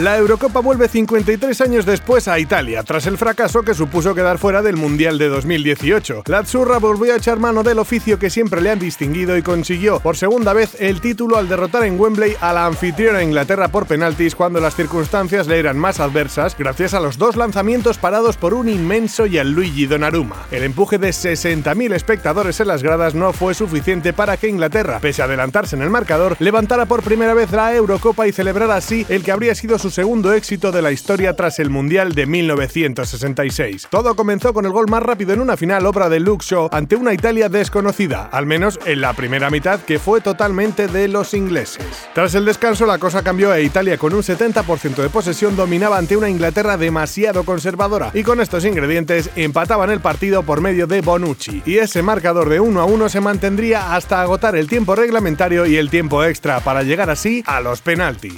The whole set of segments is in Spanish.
La Eurocopa vuelve 53 años después a Italia, tras el fracaso que supuso quedar fuera del Mundial de 2018. La Azzurra volvió a echar mano del oficio que siempre le han distinguido y consiguió por segunda vez el título al derrotar en Wembley a la anfitriona Inglaterra por penaltis cuando las circunstancias le eran más adversas gracias a los dos lanzamientos parados por un inmenso Gianluigi Donnarumma. El empuje de 60.000 espectadores en las gradas no fue suficiente para que Inglaterra, pese a adelantarse en el marcador, levantara por primera vez la Eurocopa y celebrara así el que habría sido su segundo éxito de la historia tras el Mundial de 1966. Todo comenzó con el gol más rápido en una final obra de Luke Shaw ante una Italia desconocida, al menos en la primera mitad que fue totalmente de los ingleses. Tras el descanso la cosa cambió e Italia con un 70% de posesión dominaba ante una Inglaterra demasiado conservadora y con estos ingredientes empataban el partido por medio de Bonucci y ese marcador de 1 a 1 se mantendría hasta agotar el tiempo reglamentario y el tiempo extra para llegar así a los penaltis.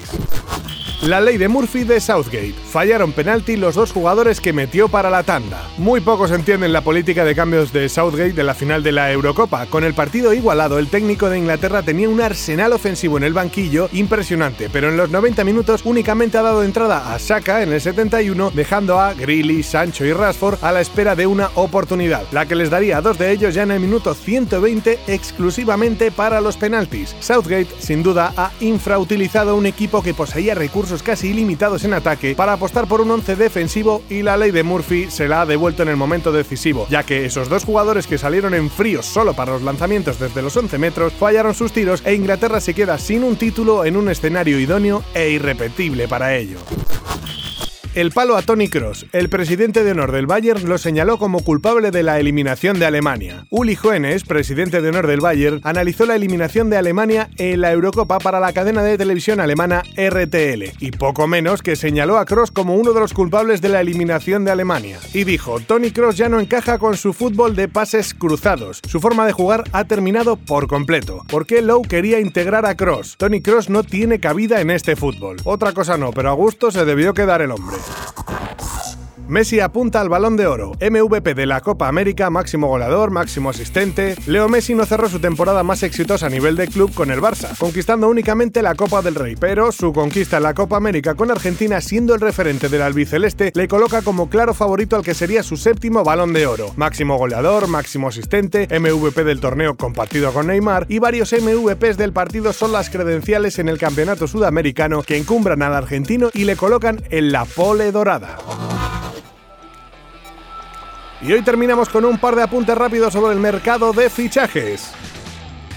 La ley de Murphy de Southgate. Fallaron penalti los dos jugadores que metió para la tanda. Muy pocos entienden la política de cambios de Southgate de la final de la Eurocopa. Con el partido igualado, el técnico de Inglaterra tenía un arsenal ofensivo en el banquillo impresionante, pero en los 90 minutos únicamente ha dado entrada a Saka en el 71, dejando a Greeley, Sancho y Rashford a la espera de una oportunidad, la que les daría a dos de ellos ya en el minuto 120 exclusivamente para los penaltis. Southgate, sin duda, ha infrautilizado un equipo que poseía recursos casi ilimitados en ataque para apostar por un once defensivo y la ley de Murphy se la ha devuelto en el momento decisivo, ya que esos dos jugadores que salieron en fríos solo para los lanzamientos desde los 11 metros fallaron sus tiros e Inglaterra se queda sin un título en un escenario idóneo e irrepetible para ello. El palo a Tony Cross. El presidente de honor del Bayern lo señaló como culpable de la eliminación de Alemania. Uli Hoeneß, presidente de honor del Bayern, analizó la eliminación de Alemania en la Eurocopa para la cadena de televisión alemana RTL y poco menos que señaló a Cross como uno de los culpables de la eliminación de Alemania. Y dijo, Tony Cross ya no encaja con su fútbol de pases cruzados. Su forma de jugar ha terminado por completo. ¿Por qué Lowe quería integrar a Cross? Tony Cross no tiene cabida en este fútbol. Otra cosa no, pero a gusto se debió quedar el hombre. Thank you. Messi apunta al balón de oro, MVP de la Copa América, máximo goleador, máximo asistente. Leo Messi no cerró su temporada más exitosa a nivel de club con el Barça, conquistando únicamente la Copa del Rey, pero su conquista en la Copa América con Argentina, siendo el referente del albiceleste, le coloca como claro favorito al que sería su séptimo balón de oro. Máximo goleador, máximo asistente, MVP del torneo compartido con Neymar y varios MVPs del partido son las credenciales en el campeonato sudamericano que encumbran al argentino y le colocan en la pole dorada. Y hoy terminamos con un par de apuntes rápidos sobre el mercado de fichajes.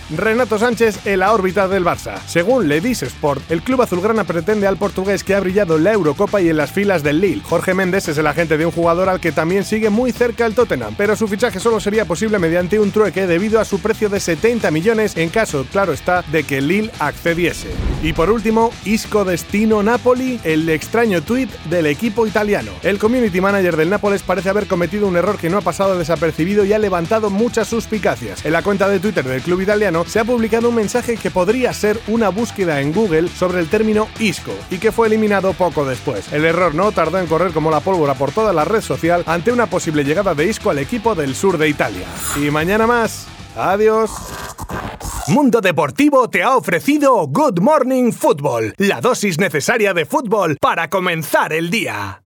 Renato Sánchez en la órbita del Barça. Según Ledis Sport, el club azulgrana pretende al portugués que ha brillado en la Eurocopa y en las filas del Lille. Jorge Méndez es el agente de un jugador al que también sigue muy cerca el Tottenham, pero su fichaje solo sería posible mediante un trueque debido a su precio de 70 millones en caso, claro está, de que Lille accediese. Y por último, Isco Destino Napoli, el extraño tuit del equipo italiano. El community manager del Nápoles parece haber cometido un error que no ha pasado desapercibido y ha levantado muchas suspicacias. En la cuenta de Twitter del club italiano se ha publicado un mensaje que podría ser una búsqueda en Google sobre el término ISCO y que fue eliminado poco después. El error no tardó en correr como la pólvora por toda la red social ante una posible llegada de ISCO al equipo del sur de Italia. Y mañana más. Adiós. Mundo Deportivo te ha ofrecido Good Morning Football, la dosis necesaria de fútbol para comenzar el día.